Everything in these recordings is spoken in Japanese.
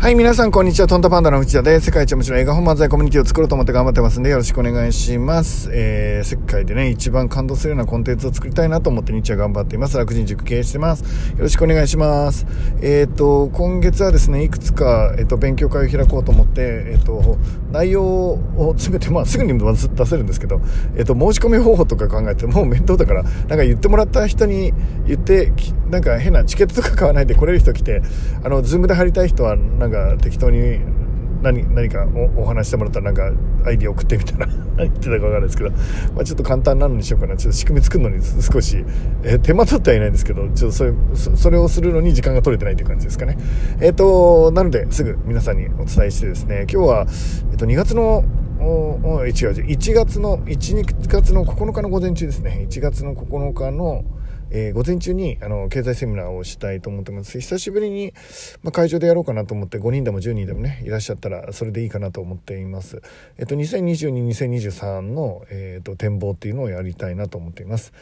はい、皆さん、こんにちは。トントパンダの内田で、世界一面白い映画本漫才コミュニティを作ろうと思って頑張ってますんで、よろしくお願いします。えー、世界でね、一番感動するようなコンテンツを作りたいなと思って日夜頑張っています。楽人塾経営してます。よろしくお願いします。えっ、ー、と、今月はですね、いくつか、えっ、ー、と、勉強会を開こうと思って、えっ、と、内容を詰めて、まあ、すぐに出せるんですけど、えっ、と、申し込み方法とか考えて、もう面倒だから、なんか言ってもらった人に言って、なんか変なチケットとか買わないで来れる人来て、あの、ズームで貼りたい人は、なんか適当に何何かおお話してもらったらなんかアイディア送ってみたいな 言ってたか分かんないですけど、まあ、ちょっと簡単なのにしようかな。ちょっと仕組み作るのに少し、えー、手間取ってはいないんですけどちょっとそれそれをするのに時間が取れてないという感じですかね。えっ、ー、となのですぐ皆さんにお伝えしてですね今日は、えー、と2月のお違う違う1月の12月の9日の午前中ですね。1月の9日のえー、午前中にあの経済セミナーをしたいと思ってます。久しぶりに、まあ、会場でやろうかなと思って5人でも10人でもねいらっしゃったらそれでいいかなと思っています。えっと2022-2023の、えーと展望っていうのをやりたいなと思っています。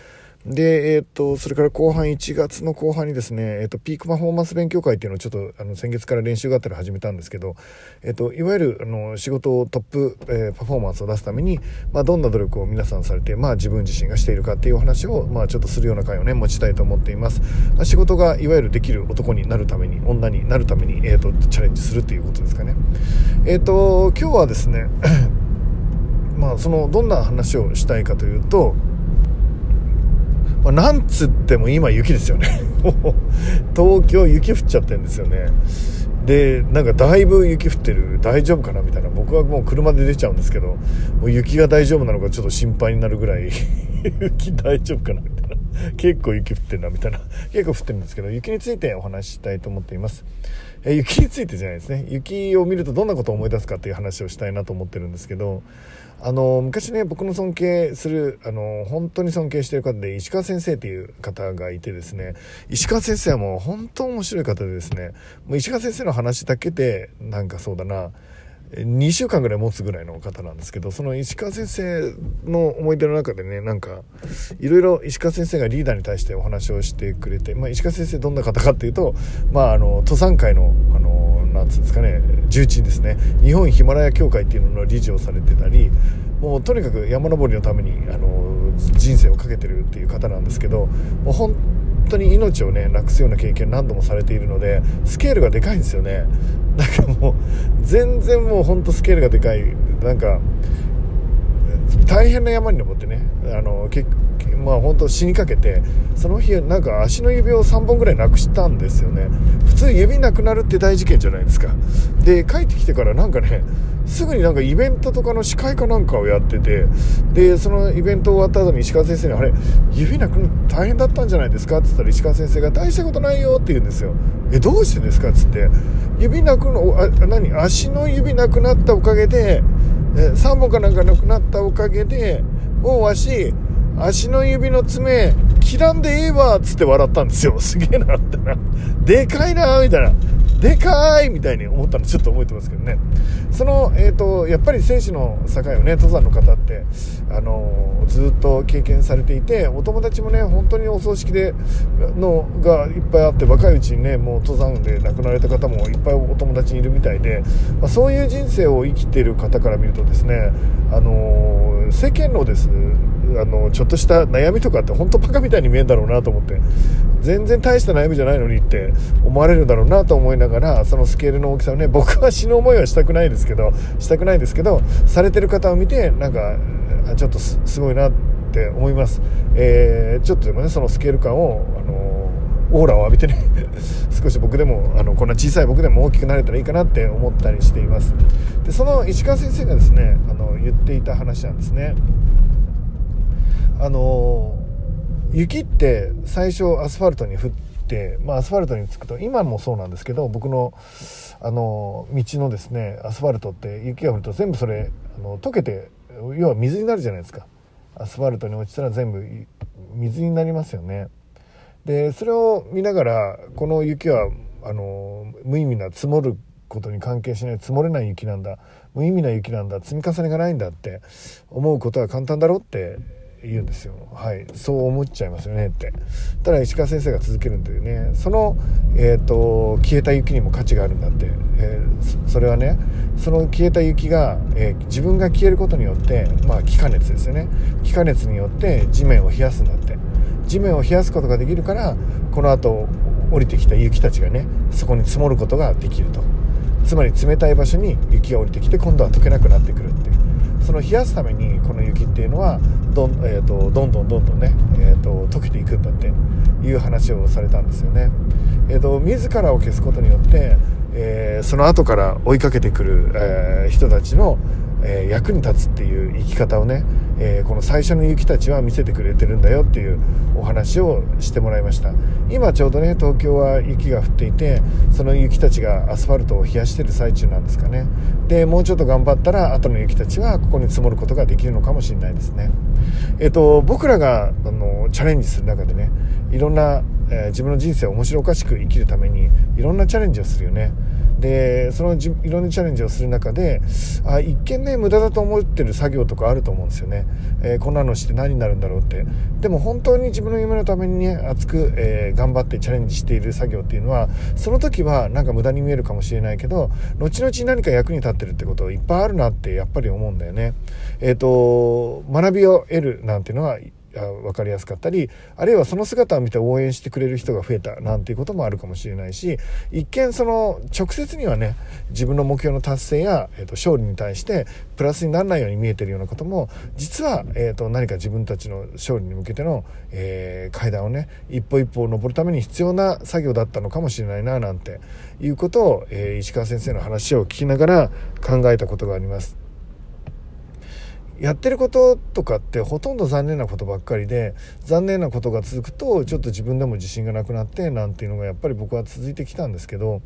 で、えっ、ー、と、それから後半1月の後半にですね、えっ、ー、と、ピークパフォーマンス勉強会っていうのをちょっと、あの、先月から練習があったら始めたんですけど、えっ、ー、と、いわゆる、あの、仕事をトップ、えパフォーマンスを出すために、まあ、どんな努力を皆さんされて、まあ、自分自身がしているかっていうお話を、まあ、ちょっとするような会をね、持ちたいと思っています。まあ、仕事が、いわゆるできる男になるために、女になるために、えっ、と、チャレンジするっていうことですかね。えっ、と、今日はですね、まあ、その、どんな話をしたいかというと、まあ、なんつっても今雪ですよね。東京雪降っちゃってるんですよね。でなんかだいぶ雪降ってる。大丈夫かなみたいな。僕はもう車で出ちゃうんですけどもう雪が大丈夫なのかちょっと心配になるぐらい雪大丈夫かなみたいな。結構雪降ってるなみたいな。結構降ってるんですけど雪についてお話ししたいと思っています。え雪についてじゃないですね。雪を見るとどんなことを思い出すかっていう話をしたいなと思ってるんですけどあの昔ね僕の尊敬するあの本当に尊敬してる方で石川先生っていう方がいてですね石川先生はもう本当面白い方でですねもう石川先生の話だけでなんかそうだな2週間ぐらい持つぐらいの方なんですけどその石川先生の思い出の中でねなんかいろいろ石川先生がリーダーに対してお話をしてくれて、まあ、石川先生どんな方かっていうと、まあ、あの登山界のなんつうんですかね重鎮ですね。日本ヒマラヤ協会っていうのの理事をされてたりもうとにかく山登りのためにあの人生をかけてるっていう方なんですけどもう本当に命をねなくすような経験何度もされているのでスケールがでかいんですよね。なんかもう全然もうほんとスケールがでかい。なんか大変な山に登ってねあの結まあ本当死にかけてその日なんか足の指を3本ぐらいなくしたんですよね普通指なくなるって大事件じゃないですかで帰ってきてからなんかねすぐになんかイベントとかの司会かなんかをやっててでそのイベント終わった後に石川先生に「あれ指なくな大変だったんじゃないですか?」っつったら石川先生が「大したことないよ」って言うんですよ「えどうしてですか?」っつって指なくのあ何？足の指なくなったおかげでえ3本かなんかなくなったおかげでもうわし足の指の爪切らんでええわっつって笑ったんですよ。すげえなったいな。でかいなみたいな。でかいみたいに思ったのちょっと覚えてますけどね。その、えーと、やっぱり選手の境をね登山の方っあのずっと経験されていてお友達もね本当にお葬式でのがいっぱいあって若いうちにねもう登山で亡くなられた方もいっぱいお友達にいるみたいで、まあ、そういう人生を生きてる方から見るとですねあの世間のですあのちょっとした悩みとかって本当バカみたいに見えるんだろうなと思って全然大した悩みじゃないのにって思われるだろうなと思いながらそのスケールの大きさをね僕は死ぬ思いはしたくないですけどしたくないですけどされてる方を見てなんかちょっとすごいなって思います、えー、ちょっとでもねそのスケール感をあのオーラを浴びてね 少し僕でもあのこんな小さい僕でも大きくなれたらいいかなって思ったりしています。でその石川先生がですねあの言っていた話なんですね。あの雪って最初アスファルトに降って、まあ、アスファルトにつくと今もそうなんですけど僕のあの道のですねアスファルトって雪が降ると全部それあの溶けて要は水になるじゃないですか。アスファルトに落ちたら全部水になりますよね。でそれを見ながらこの雪はあの無意味な積もることに関係しない積もれない雪なんだ。無意味な雪なんだ。積み重ねがないんだって思うことは簡単だろうって言うんですよ。はい。そう思っちゃいますよねって。ただ石川先生が続けるんだよね。その、えーと、消えた雪にも価値があるんだって、えー、それはねその消えた雪が、えー、自分が消えることによってまあ気化熱ですよね。気化熱によって地面を冷やすんだって。地面を冷やすことができるからこの後降りてきた雪たちがねそこに積もることができると。つまり冷たい場所に雪が降りてきて今度は溶けなくなってくるっていう。その冷やすためにこの雪っていうのはどん,、えーと、どんどんどんどんね、えーと、溶けていくんだっていう話をされたんですよね。えーと、自らを消すことによって、えー、その後から追いかけてくる、えー、人たちの、えー、役に立つっていう生き方をね、えー、この最初の雪たちは見せてくれてるんだよっていうお話をしてもらいました。今ちょうどね東京は雪が降っていてその雪たちがアスファルトを冷やしてる最中なんですかね。でもうちょっと頑張ったら後の雪たちはここに積もることができるのかもしれないですね。えっ、と僕らがあのチャレンジする中でねいろんな、えー、自分の人生を面白おかしく生きるためにいろんなチャレンジをするよね。でそのいろんなチャレンジをする中であ一見ね無駄だと思ってる作業とかあると思うんですよね、えー、こんなのして何になるんだろうって。でも本当に自分の夢のためにね熱く、えー、頑張ってチャレンジしている作業っていうのはその時はなんか無駄に見えるかもしれないけど後々何か役に立ってるってこといっぱいあるなってやっぱり思うんだよね。えっ、ー、と学びを得るなんていうのは分かりやすかったりあるいはその姿を見て応援してくれる人が増えたなんていうこともあるかもしれないし一見その直接にはね自分の目標の達成や、えー、と勝利に対してプラスにならないように見えてるようなことも実は、えー、と何か自分たちの勝利に向けての、えー、階段をね一歩一歩登るために必要な作業だったのかもしれないななんていうことを、えー、石川先生の話を聞きながら考えたことがあります。やってることとかってほとんど残念なことばっかりで残念なことが続くとちょっと自分でも自信がなくなってなんていうのがやっぱり僕は続いてきたんですけど、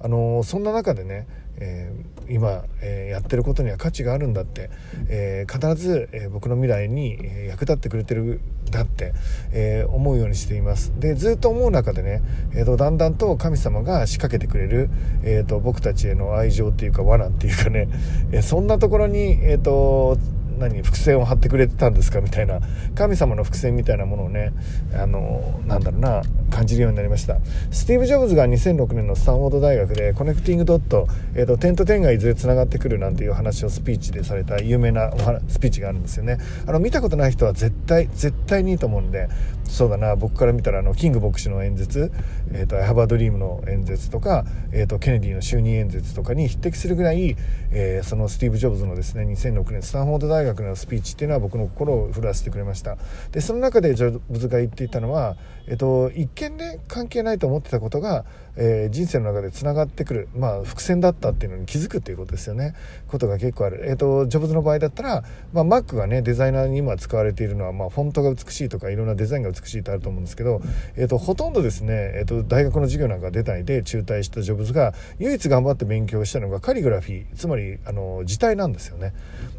あのそんな中でね、えー、今、えー、やってることには価値があるんだって、えー、必ず、え僕の未来に役立ってくれてるんだって、え思うようにしています。でずっと思う中でね、えーと、だんだんと神様が仕掛けてくれる、えーと、僕たちへの愛情っていうか罠っていうかね、えそんなところに、えーと何伏線を張ってくれてたんですかみたいな神様の伏線みたいなものをねあのなんだろうな感じるようになりました。スティーブ・ジョブズが2006年のスタンフォード大学でコネクティングドット、えーと、点と点がいずれつながってくるなんていう話をスピーチでされた有名なスピーチがあるんですよね。あの見たことない人は絶対絶対にいいと思うんでそうだな。僕から見たらあのキング牧師の演説「えーと、と I have a dream」の演説とか、えーと、ケネディの就任演説とかに匹敵するぐらい、えー、そのスティーブ・ジョブズのですね2006年スタンフォード大学のスピーチっていうのは僕の心を震わせてくれました。でその中でジョブズが言っていたのは、えー、と一見ね関係ないと思ってたことが、えー、人生の中でつながってくる、まあ、伏線だったっていうのに気づくっていうことですよね。ことが結構ある、えーと、ジョブズの場合だったら、まあ、Mac がねデザイナーに今使われているのは、まあ、フォントが美しいとかいろんなデザインが美しいってあると思うんですけど、えーと、ほとんどですね、えーと、大学の授業なんか出ないで中退したジョブズが唯一頑張って勉強したのがカリグラフィー。つまりあの字体なんですよね。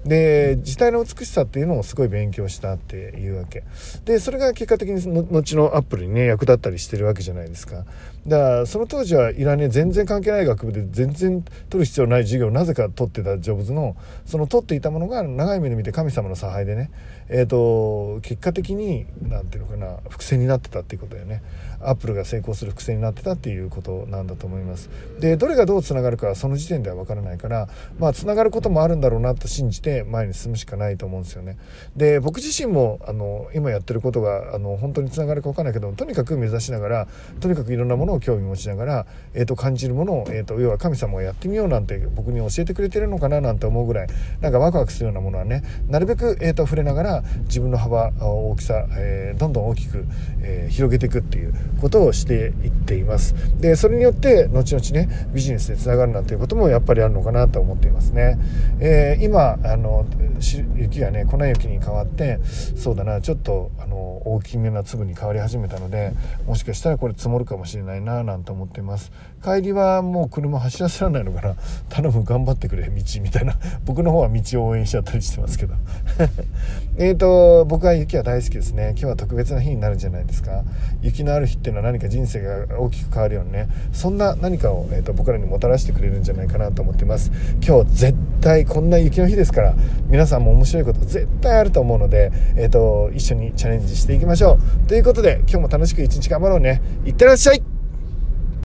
で字体の美しさっていうのをすごい勉強したっていうわけ。でそれが結果的に後のアップルにね役立ったりしてるわけじゃないですか。だからその当時はいらね全然関係ない学部で全然取る必要ない授業をなぜか取ってたジョブズのその取っていたものが長い目で見て神様の差配でね。えーと、結果的に何ていうのかな伏線になってたっていうことだよね。アップルが成功する伏線になってたっていうことなんだと思います。でどれがどうつながるかはその時点では分からないからまあつながることもあるんだろうなと信じて前に進むしかないと思うんですよね。で僕自身もあの今やってることがあの本当につながるか分からないけどとにかく目指しながらとにかくいろんなものを興味持ちながら、えーと、感じるものを、えーと、要は神様がやってみようなんて僕に教えてくれてるのかななんて思うぐらいなんかワクワクするようなものはねなるべく、えーと触れながら自分の幅大きさ、えー、どんどん大きく、えー、広げていくっていうことをしていっています。でそれによって後々ねビジネスでつながるなんていうこともやっぱりあるのかなと思っていますね、えー、今あの雪がね粉雪に変わってそうだなちょっとあの大きめな粒に変わり始めたのでもしかしたらこれ積もるかもしれないななんて思ってってます。帰りはもう車走らせられないのかな。頼む頑張ってくれ道みたいな。僕の方は道を応援しちゃったりしてますけど。えっと僕は雪は大好きですね。今日は特別な日になるんじゃないですか。雪のある日っていうのは何か人生が大きく変わるようにね。そんな何かを、えーと、僕らにもたらしてくれるんじゃないかなと思ってます。今日絶対こんな雪の日ですから皆さんも面白いこと絶対あると思うので、えーと、と一緒にチャレンジしていきましょう。ということで今日も楽しく一日頑張ろうね。いってらっしゃい。